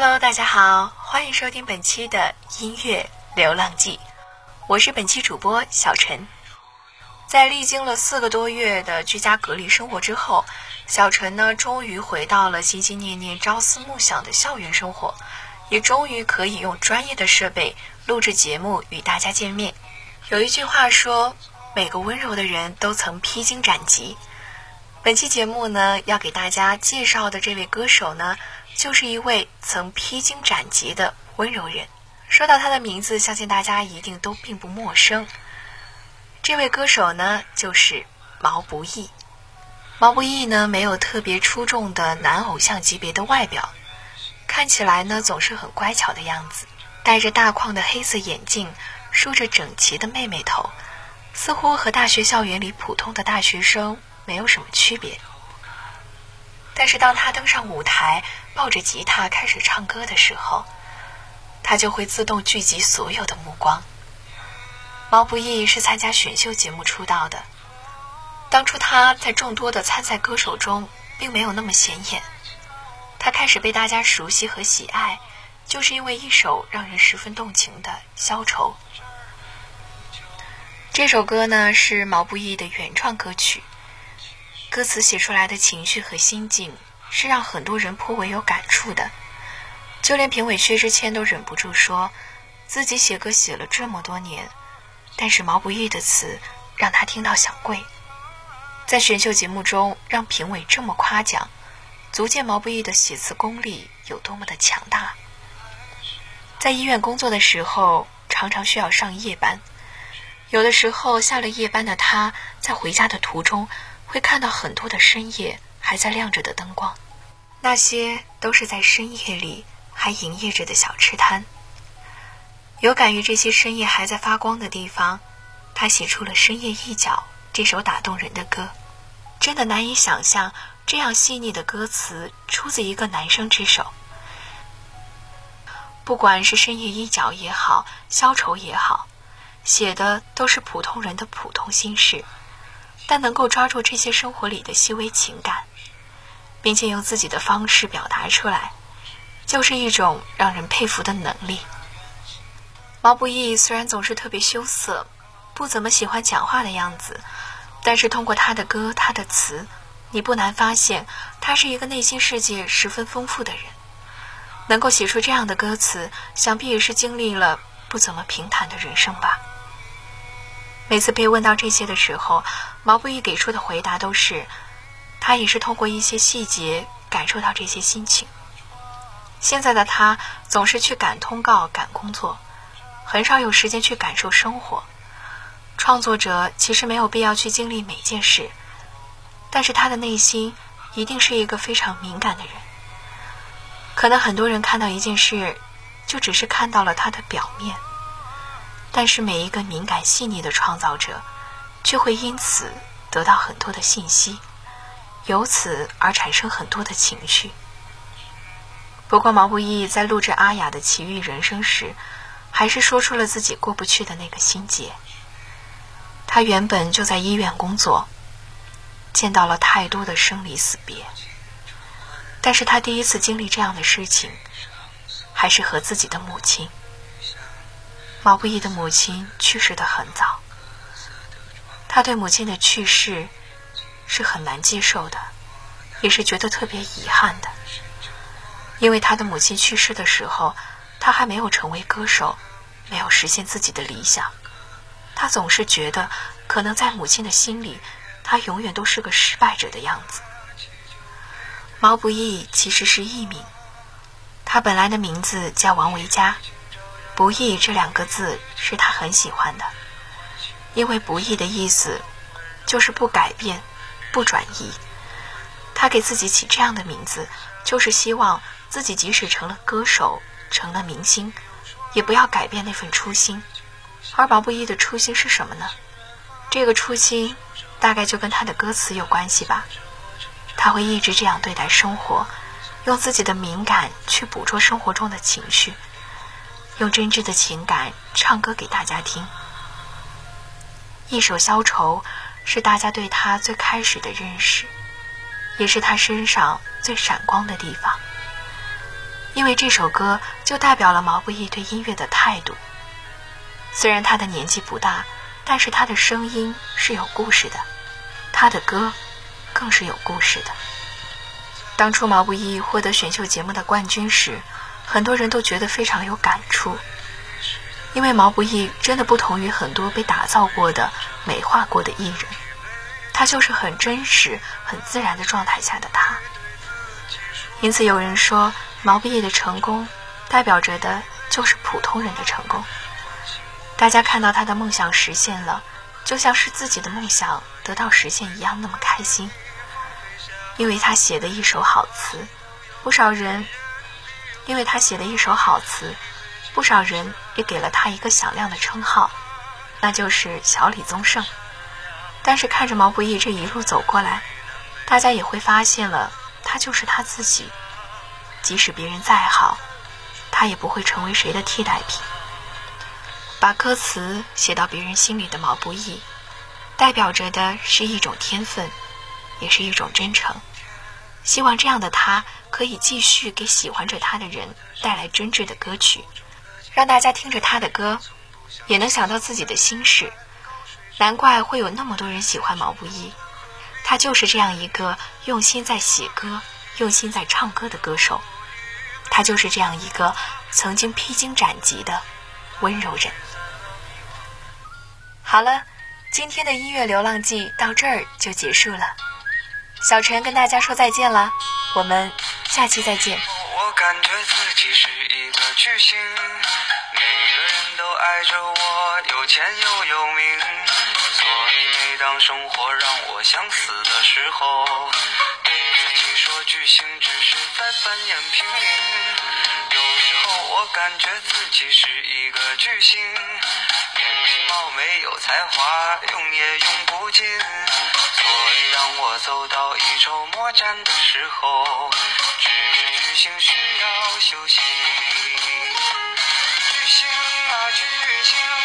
Hello，大家好，欢迎收听本期的音乐流浪记，我是本期主播小陈。在历经了四个多月的居家隔离生活之后，小陈呢终于回到了心心念念、朝思暮想的校园生活，也终于可以用专业的设备录制节目与大家见面。有一句话说，每个温柔的人都曾披荆斩棘。本期节目呢，要给大家介绍的这位歌手呢，就是一位曾披荆斩棘的温柔人。说到他的名字，相信大家一定都并不陌生。这位歌手呢，就是毛不易。毛不易呢，没有特别出众的男偶像级别的外表，看起来呢总是很乖巧的样子，戴着大框的黑色眼镜，梳着整齐的妹妹头，似乎和大学校园里普通的大学生没有什么区别。但是当他登上舞台，抱着吉他开始唱歌的时候，他就会自动聚集所有的目光。毛不易是参加选秀节目出道的，当初他在众多的参赛歌手中并没有那么显眼，他开始被大家熟悉和喜爱，就是因为一首让人十分动情的《消愁》。这首歌呢是毛不易的原创歌曲，歌词写出来的情绪和心境是让很多人颇为有感触的，就连评委薛之谦都忍不住说，自己写歌写了这么多年。但是毛不易的词让他听到想跪，在选秀节目中让评委这么夸奖，足见毛不易的写词功力有多么的强大。在医院工作的时候，常常需要上夜班，有的时候下了夜班的他，在回家的途中会看到很多的深夜还在亮着的灯光，那些都是在深夜里还营业着的小吃摊。有感于这些深夜还在发光的地方，他写出了《深夜一角》这首打动人的歌。真的难以想象，这样细腻的歌词出自一个男生之手。不管是《深夜一角》也好，《消愁》也好，写的都是普通人的普通心事，但能够抓住这些生活里的细微情感，并且用自己的方式表达出来，就是一种让人佩服的能力。毛不易虽然总是特别羞涩，不怎么喜欢讲话的样子，但是通过他的歌、他的词，你不难发现他是一个内心世界十分丰富的人。能够写出这样的歌词，想必也是经历了不怎么平坦的人生吧。每次被问到这些的时候，毛不易给出的回答都是，他也是通过一些细节感受到这些心情。现在的他总是去赶通告、赶工作。很少有时间去感受生活。创作者其实没有必要去经历每件事，但是他的内心一定是一个非常敏感的人。可能很多人看到一件事，就只是看到了它的表面，但是每一个敏感细腻的创造者，却会因此得到很多的信息，由此而产生很多的情绪。不过毛不易在录制阿雅的《奇遇人生》时，还是说出了自己过不去的那个心结。他原本就在医院工作，见到了太多的生离死别。但是他第一次经历这样的事情，还是和自己的母亲。毛不易的母亲去世的很早，他对母亲的去世是很难接受的。也是觉得特别遗憾的。因为他的母亲去世的时候，他还没有成为歌手，没有实现自己的理想。他总是觉得，可能在母亲的心里，他永远都是个失败者的样子。毛不易其实是艺名，他本来的名字叫王维佳，不易这两个字是他很喜欢的，因为不易的意思就是不改变、不转移。他给自己起这样的名字，就是希望。自己即使成了歌手，成了明星，也不要改变那份初心。而毛不易的初心是什么呢？这个初心大概就跟他的歌词有关系吧。他会一直这样对待生活，用自己的敏感去捕捉生活中的情绪，用真挚的情感唱歌给大家听。一首《消愁》是大家对他最开始的认识，也是他身上最闪光的地方。因为这首歌就代表了毛不易对音乐的态度。虽然他的年纪不大，但是他的声音是有故事的，他的歌更是有故事的。当初毛不易获得选秀节目的冠军时，很多人都觉得非常有感触，因为毛不易真的不同于很多被打造过的、美化过的艺人，他就是很真实、很自然的状态下的他。因此，有人说。毛不易的成功，代表着的就是普通人的成功。大家看到他的梦想实现了，就像是自己的梦想得到实现一样，那么开心。因为他写的一手好词，不少人；因为他写的一手好词，不少人也给了他一个响亮的称号，那就是小李宗盛。但是看着毛不易这一路走过来，大家也会发现了，他就是他自己。即使别人再好，他也不会成为谁的替代品。把歌词写到别人心里的毛不易，代表着的是一种天分，也是一种真诚。希望这样的他可以继续给喜欢着他的人带来真挚的歌曲，让大家听着他的歌，也能想到自己的心事。难怪会有那么多人喜欢毛不易，他就是这样一个用心在写歌、用心在唱歌的歌手。他就是这样一个曾经披荆斩棘的温柔人。好了，今天的音乐流浪记到这儿就结束了。小陈跟大家说再见了，我们下期再见。巨星，每个人都爱着我，有钱又有名，所以每当生活让我想死的时候。对自己说巨星只是在扮演平民，有时候我感觉自己是一个巨星，年轻貌美有才华，用也用不尽，所以当我走到一筹莫展的时候，只是巨星需要休息。星啊巨星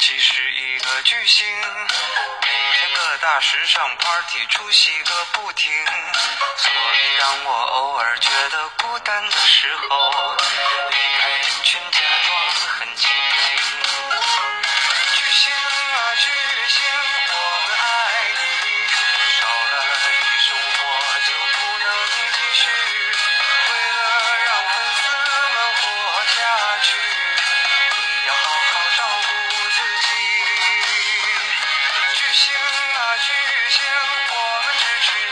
其实一个巨星每天各大时尚 party 出席个不停所以当我偶尔觉得孤单的时候离开人群巨星啊巨星我们支持